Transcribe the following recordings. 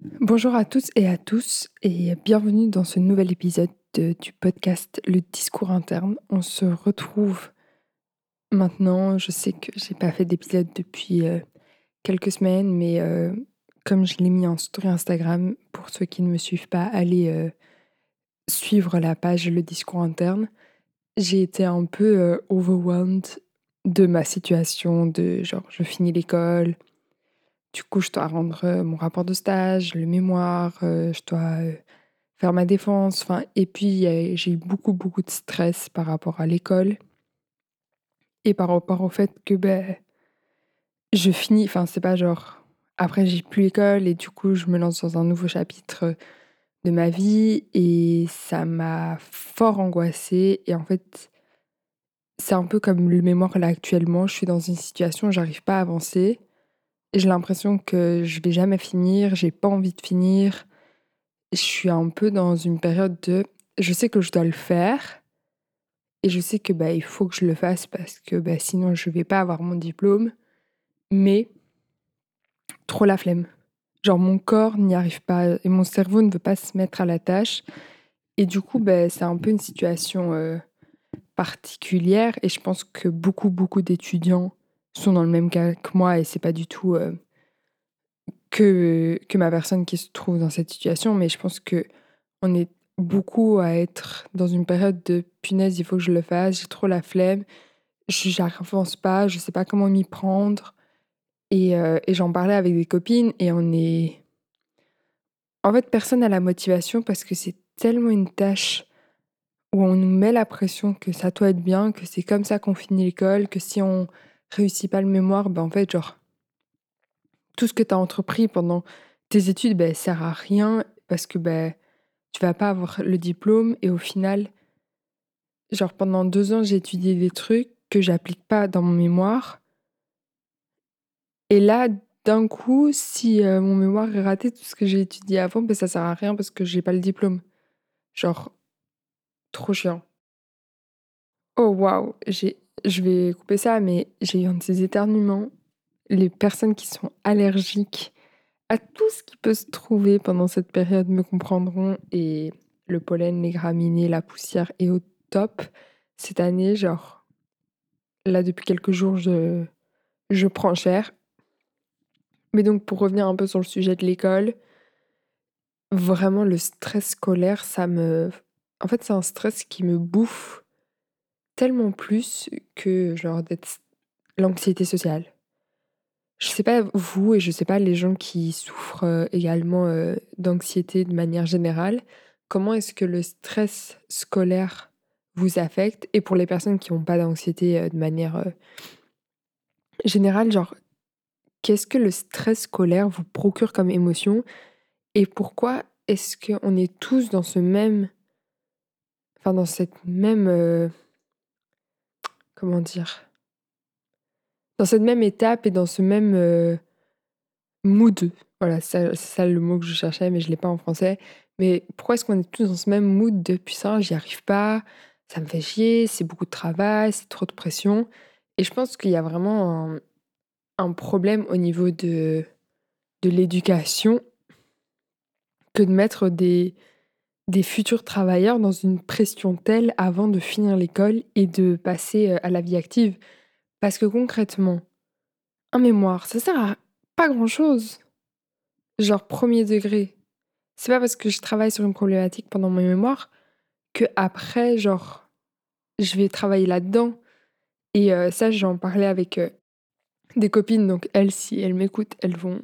Bonjour à tous et à tous et bienvenue dans ce nouvel épisode de- du podcast Le discours interne. On se retrouve maintenant. Je sais que j'ai pas fait d'épisode depuis euh, quelques semaines, mais euh, comme je l'ai mis en story Instagram, pour ceux qui ne me suivent pas, allez euh, suivre la page Le discours interne. J'ai été un peu overwhelmed de ma situation, de genre je finis l'école, du coup, je dois rendre euh, mon rapport de stage, le mémoire, euh, je dois euh, faire ma défense. Enfin, et puis, j'ai eu beaucoup, beaucoup de stress par rapport à l'école et par rapport au fait que ben, je finis. Enfin, c'est pas genre. Après, j'ai plus l'école et du coup, je me lance dans un nouveau chapitre de ma vie et ça m'a fort angoissée. Et en fait, c'est un peu comme le mémoire là actuellement. Je suis dans une situation où j'arrive pas à avancer. J'ai l'impression que je vais jamais finir, j'ai pas envie de finir. Je suis un peu dans une période de je sais que je dois le faire et je sais que bah il faut que je le fasse parce que bah, sinon je vais pas avoir mon diplôme mais trop la flemme. Genre mon corps n'y arrive pas et mon cerveau ne veut pas se mettre à la tâche et du coup bah, c'est un peu une situation euh, particulière et je pense que beaucoup beaucoup d'étudiants sont dans le même cas que moi et c'est pas du tout euh, que, que ma personne qui se trouve dans cette situation, mais je pense que on est beaucoup à être dans une période de punaise, il faut que je le fasse, j'ai trop la flemme, j'avance pas, je sais pas comment m'y prendre. Et, euh, et j'en parlais avec des copines et on est. En fait, personne n'a la motivation parce que c'est tellement une tâche où on nous met la pression que ça doit être bien, que c'est comme ça qu'on finit l'école, que si on réussit pas le mémoire, ben en fait, genre, tout ce que tu as entrepris pendant tes études, ben, sert à rien parce que ben, tu vas pas avoir le diplôme et au final, genre pendant deux ans, j'ai étudié des trucs que j'applique pas dans mon mémoire. Et là, d'un coup, si euh, mon mémoire est raté, tout ce que j'ai étudié avant, ben, ça sert à rien parce que j'ai pas le diplôme. Genre, trop chiant. Oh waouh, j'ai, je vais couper ça, mais j'ai eu un de ces éternuements. Les personnes qui sont allergiques à tout ce qui peut se trouver pendant cette période me comprendront. Et le pollen, les graminées, la poussière est au top. Cette année, genre, là, depuis quelques jours, je, je prends cher. Mais donc, pour revenir un peu sur le sujet de l'école, vraiment, le stress scolaire, ça me. En fait, c'est un stress qui me bouffe tellement plus que, genre, d'être l'anxiété sociale. Je sais pas vous et je sais pas les gens qui souffrent euh, également euh, d'anxiété de manière générale, comment est-ce que le stress scolaire vous affecte? Et pour les personnes qui n'ont pas d'anxiété euh, de manière générale, genre qu'est-ce que le stress scolaire vous procure comme émotion? Et pourquoi est-ce qu'on est tous dans ce même, enfin dans cette même, comment dire, dans cette même étape et dans ce même euh, mood. Voilà, c'est ça le mot que je cherchais, mais je l'ai pas en français. Mais pourquoi est-ce qu'on est tous dans ce même mood de puissant, j'y arrive pas, ça me fait chier, c'est beaucoup de travail, c'est trop de pression? Et je pense qu'il y a vraiment un, un problème au niveau de, de l'éducation que de mettre des, des futurs travailleurs dans une pression telle avant de finir l'école et de passer euh, à la vie active. Parce que concrètement, un mémoire, ça sert à pas grand-chose. Genre premier degré. C'est pas parce que je travaille sur une problématique pendant mon mémoire que après, genre, je vais travailler là-dedans. Et euh, ça, j'en parlais avec euh, des copines, donc elles, si elles m'écoutent, elles vont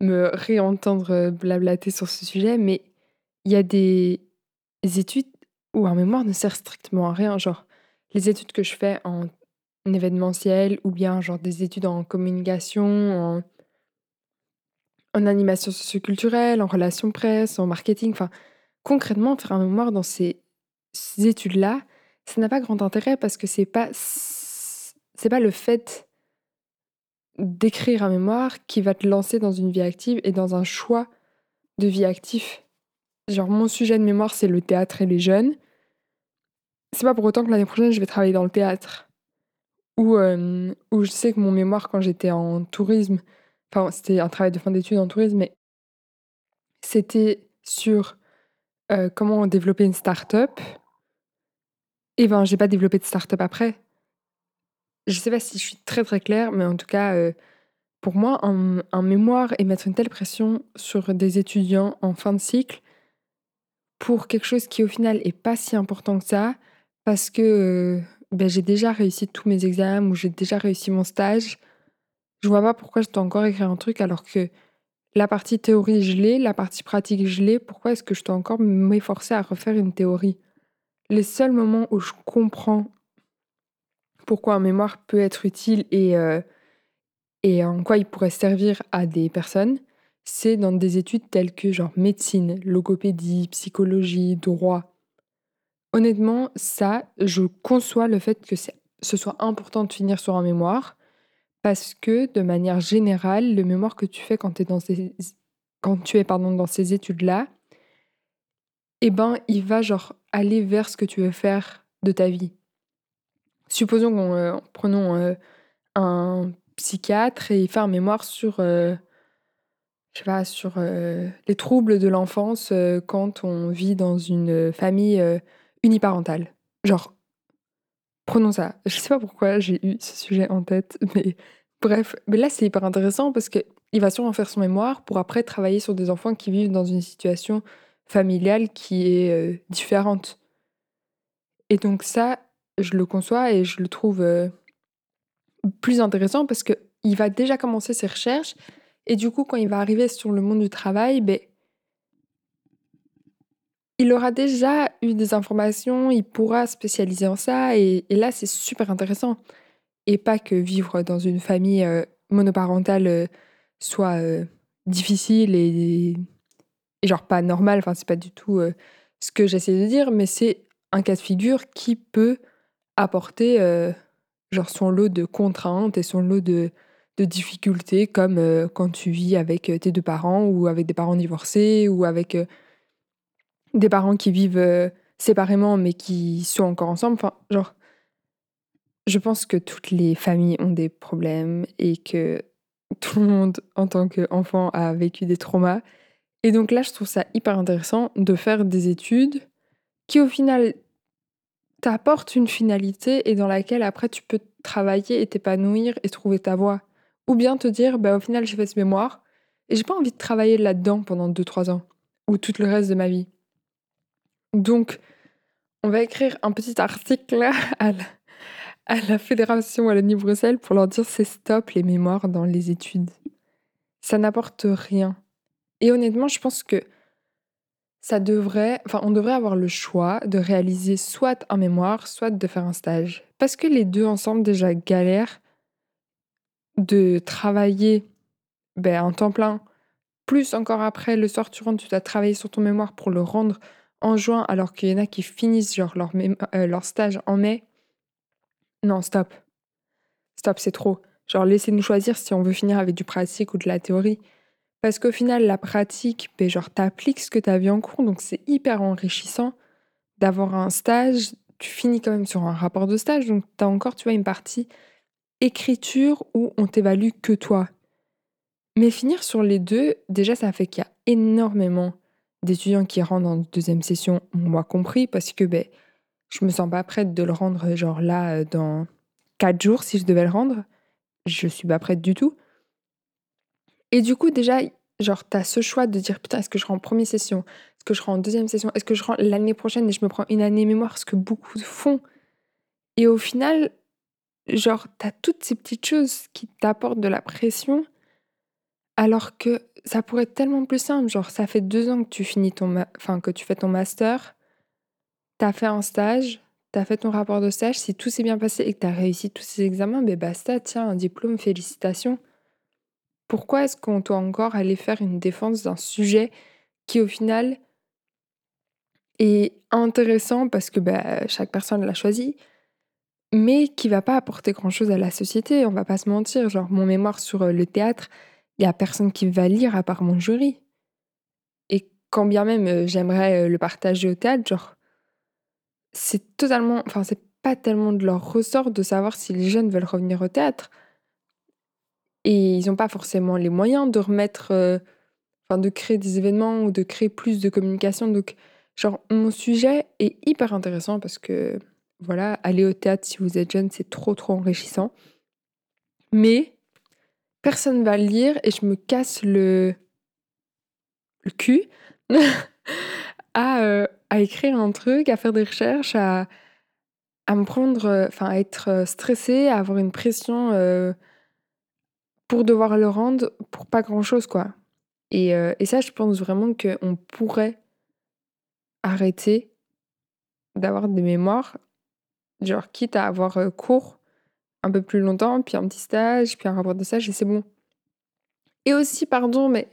me réentendre blablater sur ce sujet. Mais il y a des études où un mémoire ne sert strictement à rien. Genre, les études que je fais en événementiel ou bien genre des études en communication, en, animation socioculturelle, en relations presse, en marketing. Enfin, concrètement, faire un mémoire dans ces, études-là, ça n'a pas grand intérêt parce que c'est pas c'est pas le fait d'écrire un mémoire qui va te lancer dans une vie active et dans un choix de vie actif. Genre mon sujet de mémoire c'est le théâtre et les jeunes. C'est pas pour autant que l'année prochaine je vais travailler dans le théâtre. Ou euh, je sais que mon mémoire quand j'étais en tourisme, enfin c'était un travail de fin d'études en tourisme, mais c'était sur euh, comment développer une start-up. Et ben, j'ai pas développé de start-up après. Je sais pas si je suis très très claire, mais en tout cas, euh, pour moi, un, mémoire et mettre une telle pression sur des étudiants en fin de cycle pour quelque chose qui au final est pas si important que ça, parce que euh, ben, j'ai déjà réussi tous mes examens ou j'ai déjà réussi mon stage. Je vois pas pourquoi je dois encore écrire un truc alors que la partie théorie, je l'ai, la partie pratique, je l'ai. Pourquoi est-ce que je dois encore m'efforcer à refaire une théorie? Les seuls moments où je comprends pourquoi un mémoire peut être utile et, euh, et en quoi il pourrait servir à des personnes, c'est dans des études telles que genre médecine, logopédie, psychologie, droit. Honnêtement, ça, je conçois le fait que ce soit important de finir sur un mémoire, parce que de manière générale, le mémoire que tu fais quand, es dans ces, quand tu es pardon, dans ces études-là, eh ben, il va genre aller vers ce que tu veux faire de ta vie. Supposons qu'on euh, prenons euh, un psychiatre et il fait un mémoire sur, euh, je sais pas, sur les troubles de l'enfance quand on vit dans une famille uniparentale. Genre, Prenons ça. Je sais pas pourquoi j'ai eu ce sujet en tête, mais bref. Mais là, c'est hyper intéressant parce qu'il va sûrement faire son mémoire pour après travailler sur des enfants qui vivent dans une situation familiale qui est euh, différente. Et donc ça, je le conçois et je le trouve euh, plus intéressant parce qu'il va déjà commencer ses recherches et du coup, quand il va arriver sur le monde du travail, ben, il aura déjà eu des informations, il pourra spécialiser en ça, et, là, c'est super intéressant. Et pas que vivre dans une famille euh, monoparentale euh, soit euh, difficile et, genre pas normal, enfin, c'est pas du tout ce que j'essaie de dire, mais c'est un cas de figure qui peut apporter genre son lot de contraintes et son lot de, difficultés, comme quand tu vis avec tes deux parents ou avec des parents divorcés ou avec des parents qui vivent euh, séparément mais qui sont encore ensemble. Enfin, genre, je pense que toutes les familles ont des problèmes et que tout le monde, en tant qu'enfant, a vécu des traumas. Et donc là, je trouve ça hyper intéressant de faire des études qui, au final, t'apportent une finalité et dans laquelle après tu peux travailler et t'épanouir et trouver ta voie. Ou bien te dire, bah, au final, j'ai fait ce mémoire et j'ai pas envie de travailler là-dedans pendant 2-3 ans ou tout le reste de ma vie. Donc, on va écrire un petit article à la, Fédération Wallonie-Bruxelles pour leur dire c'est stop les mémoires dans les études. Ça n'apporte rien. Et honnêtement, je pense que ça devrait, enfin, on devrait avoir le choix de réaliser soit un mémoire, soit de faire un stage. Parce que les deux ensemble déjà galèrent de travailler ben, en temps plein, plus encore après, le soir tu rentres, tu dois travailler sur ton mémoire pour le rendre en juin alors qu'il y en a qui finissent genre leur, euh, leur stage en mai. Non, stop. Stop, c'est trop. Genre, laissez-nous choisir si on veut finir avec du pratique ou de la théorie. Parce qu'au final, la pratique, ben, genre, t'appliques ce que t'as vu en cours, donc c'est hyper enrichissant d'avoir un stage. Tu finis quand même sur un rapport de stage, donc t'as encore, tu vois, une partie écriture où on t'évalue que toi. Mais finir sur les deux, déjà, ça fait qu'il y a énormément d'étudiants qui rentrent en deuxième session, moi compris, parce que ben, je me sens pas prête de le rendre genre là euh, dans quatre jours si je devais le rendre. Je suis pas prête du tout. Et du coup, déjà, genre, tu as ce choix de dire putain, est-ce que je rends en première session? Est-ce que je rends en deuxième session? Est-ce que je rends l'année prochaine et je me prends une année mémoire? Ce que beaucoup font. Et au final, genre, tu as toutes ces petites choses qui t'apportent de la pression alors que ça pourrait être tellement plus simple. Genre, ça fait deux ans que tu finis ton, enfin, que tu fais ton master, tu as fait un stage, tu as fait ton rapport de stage. Si tout s'est bien passé et que tu as réussi tous ces examens, ben basta, tiens, un diplôme, félicitations. Pourquoi est-ce qu'on doit encore aller faire une défense d'un sujet qui, au final, est intéressant parce que ben, chaque personne l'a choisi, mais qui va pas apporter grand-chose à la société, on va pas se mentir. Genre, mon mémoire sur euh, le théâtre, il y a personne qui va lire à part mon jury. Et quand bien même euh, j'aimerais euh, le partager au théâtre, genre, c'est totalement, enfin, c'est pas tellement de leur ressort de savoir si les jeunes veulent revenir au théâtre. Et ils n'ont pas forcément les moyens de remettre, enfin de créer des événements ou de créer plus de communication. Donc, genre, mon sujet est hyper intéressant parce que, voilà, aller au théâtre si vous êtes jeune, c'est trop, trop enrichissant. Mais personne va le lire et je me casse le, cul à, euh, à écrire un truc, à faire des recherches, à, à me prendre, euh, enfin, à être euh, stressée, à avoir une pression pour devoir le rendre pour pas grand chose, quoi. Et, et ça, je pense vraiment qu'on pourrait arrêter d'avoir des mémoires, genre quitte à avoir cours un peu plus longtemps, puis un petit stage, puis un rapport de stage, et c'est bon. Et aussi, pardon, mais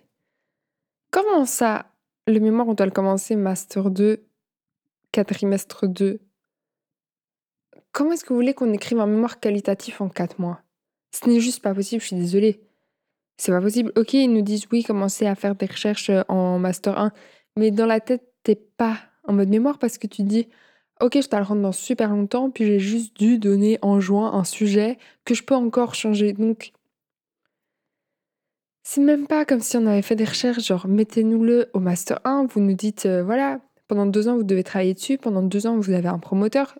comment ça, le mémoire, on doit le commencer Master 2, quadrimestre 2 Comment est-ce que vous voulez qu'on écrive un mémoire qualitatif en 4 mois? Ce n'est juste pas possible, je suis désolée. C'est pas possible. Ok, ils nous disent oui, commencez à faire des recherches en Master 1, mais dans la tête, t'es pas en mode mémoire parce que tu dis ok, je dois le rendre dans super longtemps, puis j'ai juste dû donner en juin un sujet que je peux encore changer. Donc, c'est même pas comme si on avait fait des recherches, genre mettez-nous-le au Master 1, vous nous dites, euh, voilà, pendant deux ans vous devez travailler dessus, pendant deux ans vous avez un promoteur.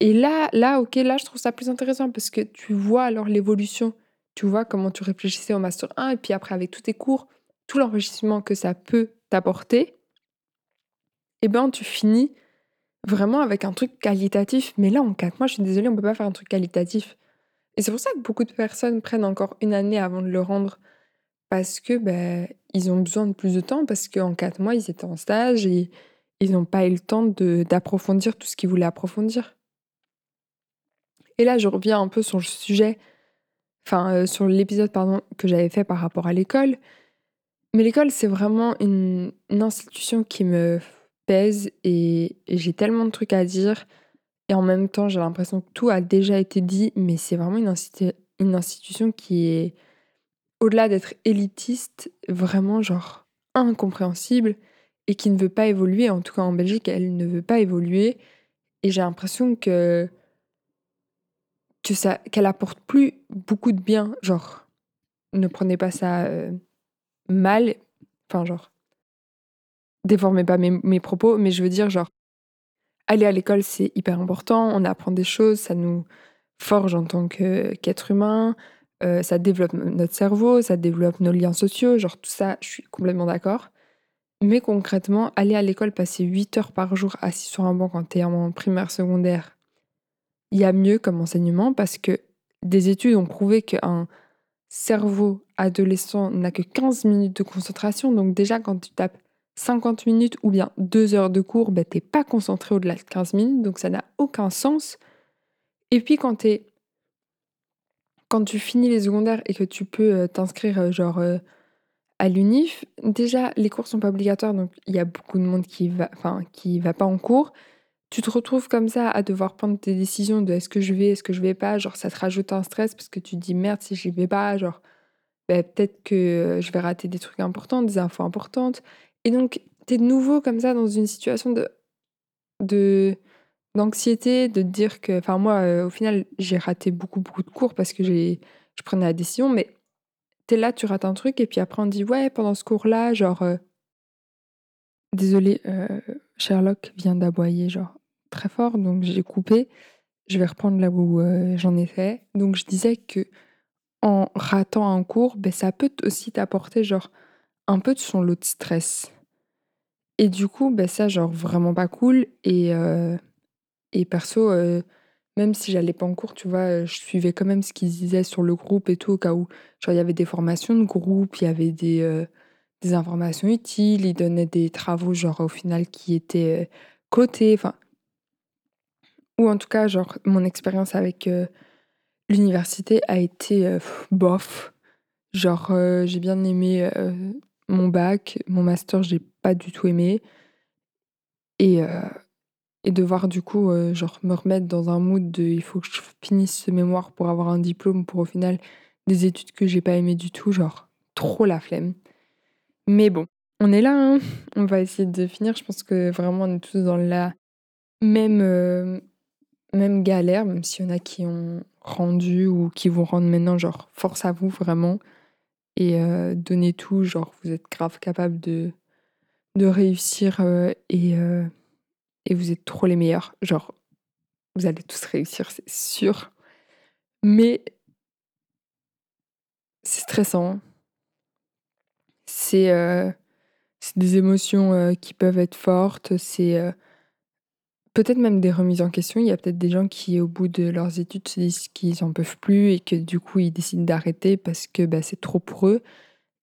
Et là, là, ok, là je trouve ça plus intéressant parce que tu vois alors l'évolution, tu vois comment tu réfléchissais au Master 1, et puis après avec tous tes cours, tout l'enrichissement que ça peut t'apporter, et eh ben tu finis vraiment avec un truc qualitatif. Mais là, en quatre mois, je suis désolée, on peut pas faire un truc qualitatif. Et c'est pour ça que beaucoup de personnes prennent encore une année avant de le rendre. Parce que ben, ils ont besoin de plus de temps, parce qu'en quatre mois, ils étaient en stage et ils n'ont pas eu le temps d'approfondir tout ce qu'ils voulaient approfondir. Et là, je reviens un peu sur le sujet, enfin, euh, sur l'épisode, que j'avais fait par rapport à l'école. Mais l'école, c'est vraiment une institution qui me pèse et, j'ai tellement de trucs à dire. Et en même temps, j'ai l'impression que tout a déjà été dit, mais c'est vraiment une, une institution qui est, au-delà d'être élitiste, vraiment genre incompréhensible et qui ne veut pas évoluer. En tout cas, en Belgique, elle ne veut pas évoluer. Et j'ai l'impression que, que ça, qu'elle apporte plus beaucoup de bien. Genre, ne prenez pas ça euh, mal. Enfin, genre, déformez pas mes, propos, mais je veux dire, genre, aller à l'école, c'est hyper important, on apprend des choses, ça nous forge en tant qu'être humain, euh, ça développe notre cerveau, ça développe nos liens sociaux, genre tout ça, je suis complètement d'accord. Mais concrètement, aller à l'école, passer 8 heures par jour assis sur un banc quand t'es en primaire, secondaire, il y a mieux comme enseignement parce que des études ont prouvé qu'un cerveau adolescent n'a que 15 minutes de concentration. Donc déjà, quand tu tapes 50 minutes ou bien 2 heures de cours, ben, t'es pas concentré au-delà de 15 minutes, donc ça n'a aucun sens. Et puis quand quand tu finis les secondaires et que tu peux euh, t'inscrire euh, genre euh, à l'UNIF, déjà les cours sont pas obligatoires, donc il y a beaucoup de monde qui va, qui va pas en cours. Tu te retrouves comme ça à devoir prendre tes décisions de est-ce que je vais, est-ce que je vais pas, genre ça te rajoute un stress parce que tu te dis merde si j'y vais pas, genre ben, peut-être que je vais rater des trucs importants, des infos importantes. Et donc, tu es de nouveau comme ça dans une situation de, d'anxiété, de dire que. Enfin, moi, euh, au final, j'ai raté beaucoup, beaucoup de cours parce que je prenais la décision, mais tu es là, tu rates un truc, et puis après, on dit, ouais, pendant ce cours-là, genre. Euh, désolé, euh, Sherlock vient d'aboyer, genre, très fort, donc j'ai coupé. Je vais reprendre là où j'en ai fait. Donc, je disais que en ratant un cours, ben, ça peut aussi t'apporter, genre, un peu de son lot de stress. Et du coup, bah, ça, genre, vraiment pas cool. Et, euh, et perso, euh, même si j'allais pas en cours, tu vois, je suivais quand même ce qu'ils disaient sur le groupe et tout, au cas où. Genre, il y avait des formations de groupe, il y avait des, euh, des informations utiles, ils donnaient des travaux, genre, au final, qui étaient cotés. Enfin. Ou en tout cas, genre, mon expérience avec l'université a été bof. Genre, j'ai bien aimé mon bac, mon master, j'ai pas du tout aimé. Et, euh, et devoir du coup, euh, genre, me remettre dans un mood de il faut que je finisse ce mémoire pour avoir un diplôme pour au final des études que j'ai pas aimé du tout, genre, trop la flemme. Mais bon, on est là, hein. on va essayer de finir. Je pense que vraiment on est tous dans la même, euh, même galère, même s'il y en a qui ont rendu ou qui vont rendre maintenant, genre, force à vous vraiment. Et donner tout, genre vous êtes grave capable de, de réussir et, et vous êtes trop les meilleurs. Genre, vous allez tous réussir, c'est sûr. Mais c'est stressant. C'est des émotions qui peuvent être fortes. C'est peut-être même des remises en question. Il y a peut-être des gens qui, au bout de leurs études, se disent qu'ils n'en peuvent plus et que du coup, ils décident d'arrêter parce que bah, c'est trop pour eux.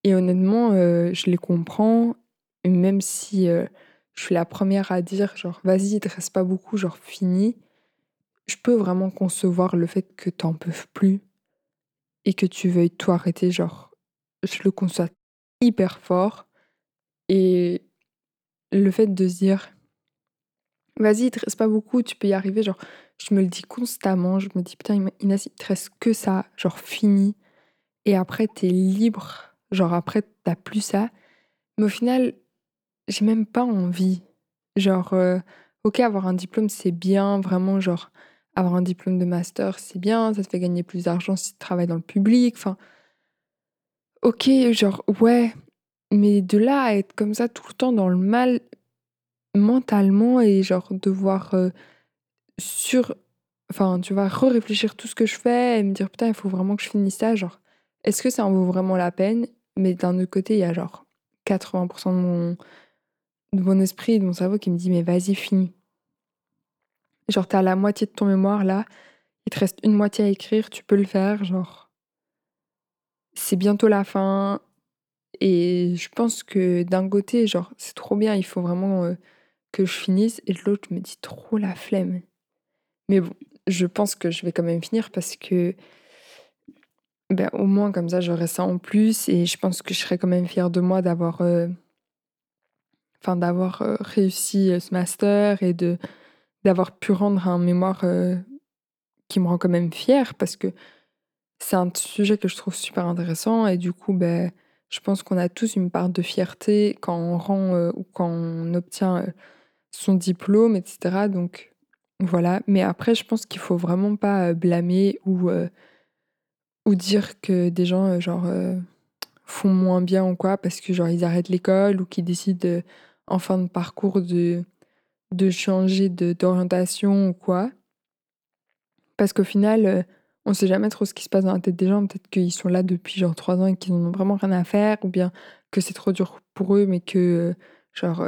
Et honnêtement, euh, je les comprends, même si euh, je suis la première à dire, genre, vas-y, il te reste pas beaucoup, genre, fini. Je peux vraiment concevoir le fait que tu n'en peux plus et que tu veuilles tout arrêter, genre, je le conçois hyper fort. Et le fait de se dire, Vas-y, il te reste pas beaucoup, tu peux y arriver. Genre, je me le dis constamment. Je me dis, putain, Inès, il te reste que ça. Genre, fini. Et après, t'es libre. Genre, après, t'as plus ça. Mais au final, j'ai même pas envie. Genre, euh, ok, avoir un diplôme, c'est bien. Vraiment, genre, avoir un diplôme de master, c'est bien. Ça te fait gagner plus d'argent si tu travailles dans le public. Enfin, ok, genre, ouais. Mais de là à être comme ça tout le temps dans le mal, mentalement et genre devoir euh, sur enfin tu vois re-réfléchir tout ce que je fais et me dire putain il faut vraiment que je finisse ça genre est-ce que ça en vaut vraiment la peine? Mais d'un autre côté il y a genre 80% de mon esprit de mon cerveau qui me dit mais vas-y finis. Genre t'as la moitié de ton mémoire là il te reste une moitié à écrire tu peux le faire genre. C'est bientôt la fin et je pense que d'un côté genre c'est trop bien il faut vraiment euh, que je finisse et l'autre me dit trop la flemme. Mais bon, je pense que je vais quand même finir parce que ben, au moins comme ça j'aurai ça en plus et je pense que je serai quand même fière de moi d'avoir euh, enfin d'avoir euh, réussi euh, ce master et de d'avoir pu rendre un mémoire qui me rend quand même fière parce que c'est un sujet que je trouve super intéressant et du coup ben je pense qu'on a tous une part de fierté quand on rend ou quand on obtient son diplôme, etc. Donc voilà. Mais après, je pense qu'il faut vraiment pas blâmer ou, ou dire que des gens genre font moins bien ou quoi parce que genre ils arrêtent l'école ou qu'ils décident en fin de parcours de, de changer d'orientation ou quoi. Parce qu'au final, on sait jamais trop ce qui se passe dans la tête des gens. Peut-être qu'ils sont là depuis genre trois ans et qu'ils n'en ont vraiment rien à faire, ou bien que c'est trop dur pour eux, mais que genre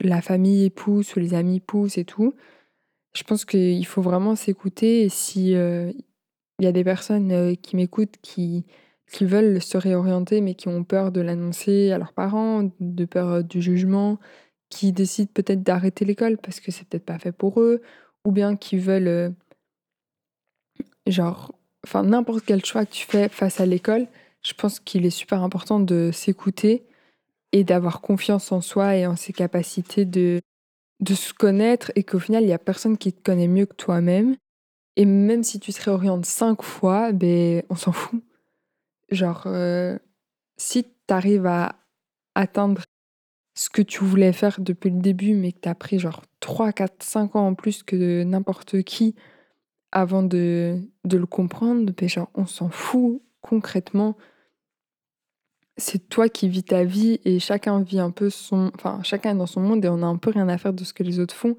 la famille pousse ou les amis poussent et tout. Je pense qu'il faut vraiment s'écouter et si il y a des personnes qui m'écoutent qui, qui veulent se réorienter mais qui ont peur de l'annoncer à leurs parents, de peur du jugement, qui décident peut-être d'arrêter l'école parce que c'est peut-être pas fait pour eux, ou bien qui veulent genre enfin n'importe quel choix que tu fais face à l'école, je pense qu'il est super important de s'écouter et d'avoir confiance en soi et en ses capacités de, de se connaître et qu'au final, il n'y a personne qui te connaît mieux que toi-même. Et même si tu te réorientes cinq fois, ben, on s'en fout. Genre, euh, si tu arrives à atteindre ce que tu voulais faire depuis le début, mais que tu as pris genre 3, 4, 5 ans en plus que n'importe qui avant de, de le comprendre, ben genre, on s'en fout concrètement c'est toi qui vis ta vie et chacun vit un peu son. Enfin, chacun est dans son monde et on a un peu rien à faire de ce que les autres font.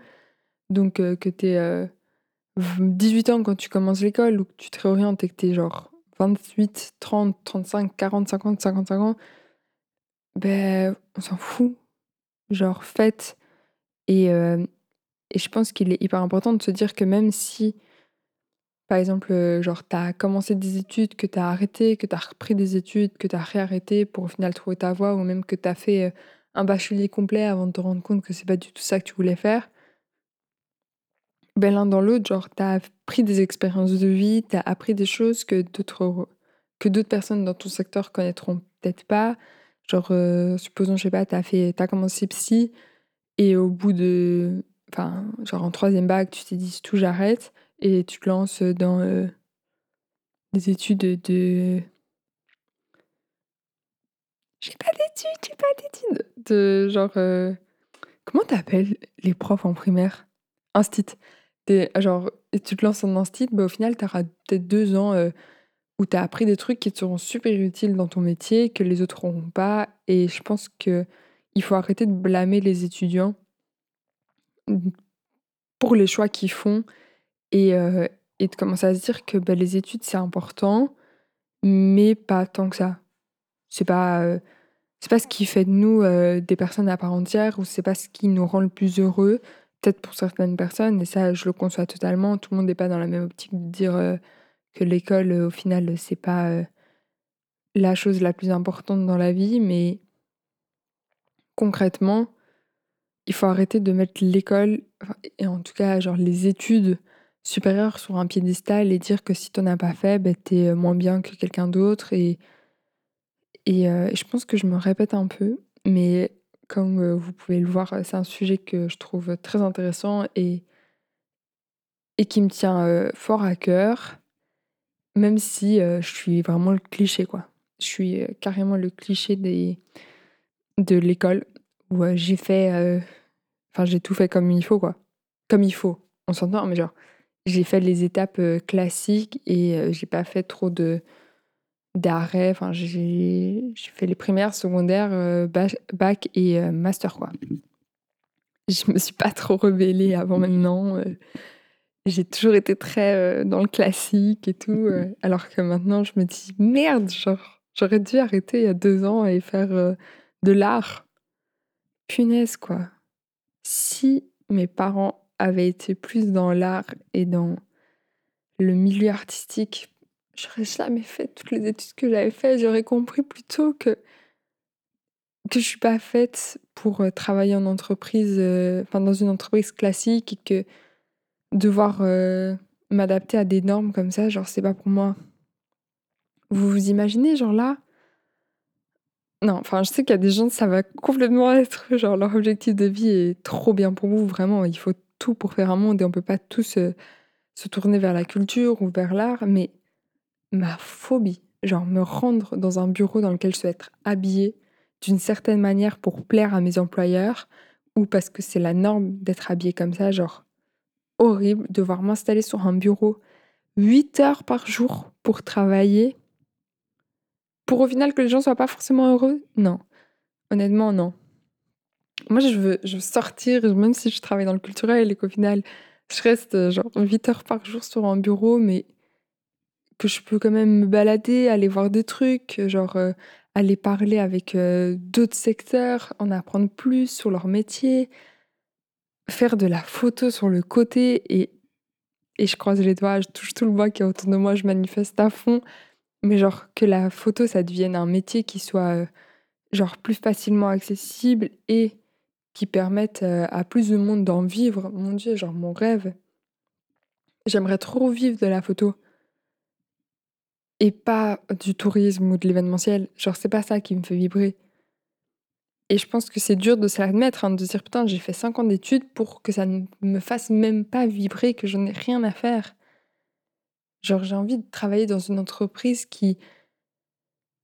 Donc, euh, que tu aies 18 ans quand tu commences l'école ou que tu te réorientes et que tu es genre 28, 30, 35, 40, 50, 55 ans, ben, on s'en fout. Genre, faites. Et, euh, et je pense qu'il est hyper important de se dire que même si par exemple, euh, genre, tu as commencé des études, que tu as arrêté, que tu as repris des études, que tu as réarrêté pour au final trouver ta voie, ou même que tu as fait euh, un bachelier complet avant de te rendre compte que c'est pas du tout ça que tu voulais faire. Ben, l'un dans l'autre, genre, tu as pris des expériences de vie, tu as appris des choses que d'autres que d'autres personnes dans ton secteur connaîtront peut-être pas. Genre, euh, supposons, je sais pas, tu as, fait, as commencé psy et au bout de. Enfin, genre en troisième bac, tu t'es dit tout, j'arrête et tu te lances dans des études de. J'ai pas d'études, j'ai pas d'études. De genre. Comment t'appelles les profs en primaire? Instit. Des, genre, et tu te lances en instit, bah, au final, t'auras peut-être deux ans euh, où tu as appris des trucs qui te seront super utiles dans ton métier, que les autres n'auront pas. Et je pense que il faut arrêter de blâmer les étudiants pour les choix qu'ils font et, euh, et de commencer à se dire que bah, les études, c'est important, mais pas tant que ça. C'est pas, euh, c'est pas ce qui fait de nous euh, des personnes à part entière ou c'est pas ce qui nous rend le plus heureux. Peut-être pour certaines personnes, et ça, je le conçois totalement. Tout le monde n'est pas dans la même optique de dire que l'école, au final, c'est pas la chose la plus importante dans la vie, mais concrètement, il faut arrêter de mettre l'école, et en tout cas, genre les études supérieures sur un piédestal et dire que si tu n'en as pas fait, ben, tu es moins bien que quelqu'un d'autre. Et, et je pense que je me répète un peu, mais comme vous pouvez le voir, c'est un sujet que je trouve très intéressant et, et qui me tient fort à cœur. Même si je suis vraiment le cliché, quoi. Je suis carrément le cliché des, de l'école où j'ai fait. Enfin, j'ai tout fait comme il faut, quoi. Comme il faut. On s'entend, mais genre, j'ai fait les étapes classiques et j'ai pas fait trop de d'arrêt. Enfin, j'ai fait les primaires, secondaires, bac et master, quoi. Je me suis pas trop rebellée avant maintenant. J'ai toujours été très euh, dans le classique et tout, euh, alors que maintenant je me dis merde, genre j'aurais dû arrêter il y a deux ans et faire euh, de l'art. Punaise quoi. Si mes parents avaient été plus dans l'art et dans le milieu artistique, j'aurais jamais fait toutes les études que j'avais faites. J'aurais compris plutôt que que je suis pas faite pour travailler en entreprise, enfin dans une entreprise classique et que devoir euh, m'adapter à des normes comme ça, genre, c'est pas pour moi. Vous vous imaginez, genre là? Non, enfin, je sais qu'il y a des gens, ça va complètement être, genre, leur objectif de vie est trop bien pour vous, vraiment, il faut tout pour faire un monde et on peut pas tous euh, se tourner vers la culture ou vers l'art, mais ma phobie, genre, me rendre dans un bureau dans lequel je souhaite être habillée d'une certaine manière pour plaire à mes employeurs ou parce que c'est la norme d'être habillée comme ça, genre, horrible de devoir m'installer sur un bureau 8 heures par jour pour travailler. Pour au final que les gens soient pas forcément heureux? Non. Honnêtement, non. Moi, je veux, je veux sortir, même si je travaille dans le culturel et qu'au final, je reste euh, genre 8 heures par jour sur un bureau, mais que je peux quand même me balader, aller voir des trucs, genre euh, aller parler avec euh, d'autres secteurs, en apprendre plus sur leur métier, faire de la photo sur le côté et, et je croise les doigts, je touche tout le bois qui est autour de moi, je manifeste à fond. Mais genre que la photo, ça devienne un métier qui soit euh, genre plus facilement accessible et qui permette euh, à plus de monde d'en vivre. Mon Dieu, genre mon rêve. J'aimerais trop vivre de la photo. Et pas du tourisme ou de l'événementiel. Genre, c'est pas ça qui me fait vibrer. Et je pense que c'est dur de se l'admettre, hein, de dire putain, j'ai fait 5 ans d'études pour que ça ne me fasse même pas vibrer, que je n'ai rien à faire. Genre, j'ai envie de travailler dans une entreprise qui,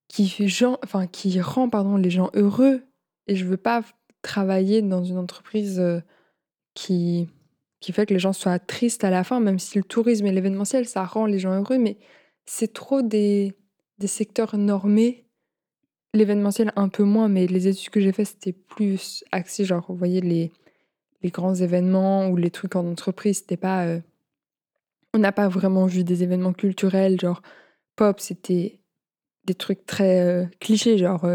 qui, fait gens, enfin, qui rend pardon, les gens heureux. Et je veux pas travailler dans une entreprise qui, qui fait que les gens soient tristes à la fin, même si le tourisme et l'événementiel, ça rend les gens heureux. Mais c'est trop des, des secteurs normés L'événementiel, un peu moins, mais les études que j'ai faites, c'était plus axé, genre, vous voyez, les, les grands événements ou les trucs en entreprise, c'était pas. On n'a pas vraiment vu des événements culturels, genre pop, c'était des trucs très clichés, genre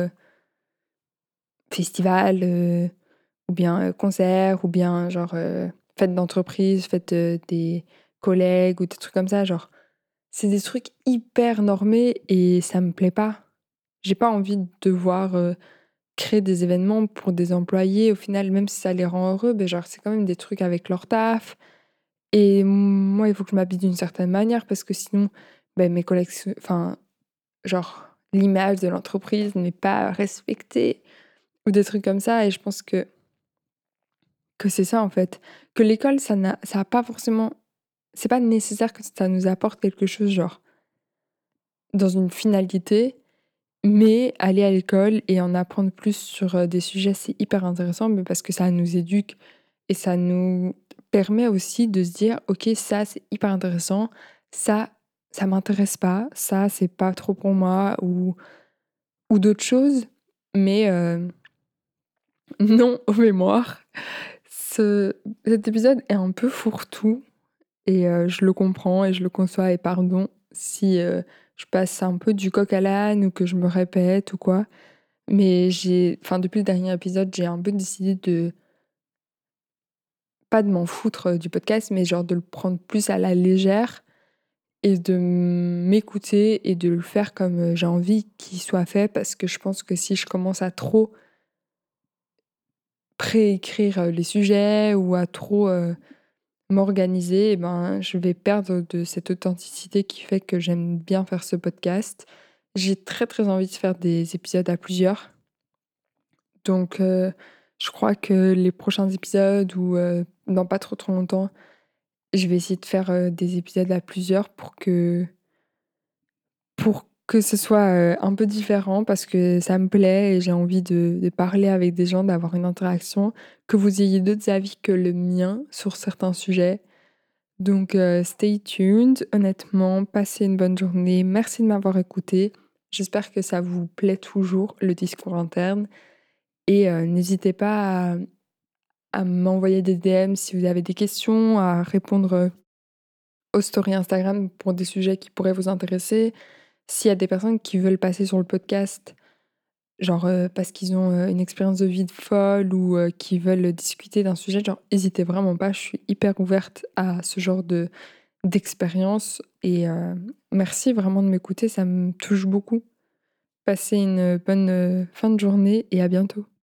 festival, ou bien concert, ou bien genre fête d'entreprise, fête des collègues, ou des trucs comme ça, genre. C'est des trucs hyper normés et ça me plaît pas. J'ai pas envie de devoir créer des événements pour des employés. Au final, même si ça les rend heureux, ben genre, c'est quand même des trucs avec leur taf. Et moi, il faut que je m'habille d'une certaine manière parce que sinon, ben, mes collègues, enfin, genre, l'image de l'entreprise n'est pas respectée des trucs comme ça. Et je pense que, que c'est ça, en fait. Que l'école, ça n'a ça a pas forcément. C'est pas nécessaire que ça nous apporte quelque chose, genre, dans une finalité mais aller à l'école et en apprendre plus sur des sujets, c'est hyper intéressant mais parce que ça nous éduque et ça nous permet aussi de se dire ok ça c'est hyper intéressant, ça ça m'intéresse pas, ça c'est pas trop pour moi ou, ou d'autres choses. Mais euh, non aux mémoires. Ce, cet épisode est un peu fourre-tout et euh, je le comprends et je le conçois et pardon si euh, je passe un peu du coq à l'âne ou que je me répète ou quoi. Mais j'ai, enfin depuis le dernier épisode, j'ai un peu décidé de pas de m'en foutre du podcast, mais genre de le prendre plus à la légère et de m'écouter et de le faire comme j'ai envie qu'il soit fait parce que je pense que si je commence à trop préécrire les sujets ou à trop m'organiser, eh ben, je vais perdre de cette authenticité qui fait que j'aime bien faire ce podcast. J'ai très très envie de faire des épisodes à plusieurs. Donc je crois que les prochains épisodes ou dans pas trop trop longtemps, je vais essayer de faire des épisodes à plusieurs pour que que ce soit un peu différent parce que ça me plaît et j'ai envie de, parler avec des gens, d'avoir une interaction, que vous ayez d'autres avis que le mien sur certains sujets. Donc stay tuned, honnêtement, passez une bonne journée, merci de m'avoir écouté. J'espère que ça vous plaît toujours, le discours interne. Et n'hésitez pas à, à m'envoyer des DM si vous avez des questions, à répondre aux stories Instagram pour des sujets qui pourraient vous intéresser. S'il y a des personnes qui veulent passer sur le podcast, genre euh, parce qu'ils ont euh, une expérience de vie folle ou euh, qui veulent discuter d'un sujet, genre n'hésitez vraiment pas, je suis hyper ouverte à ce genre de d'expérience et merci vraiment de m'écouter, ça me touche beaucoup. Passez une bonne fin de journée et à bientôt.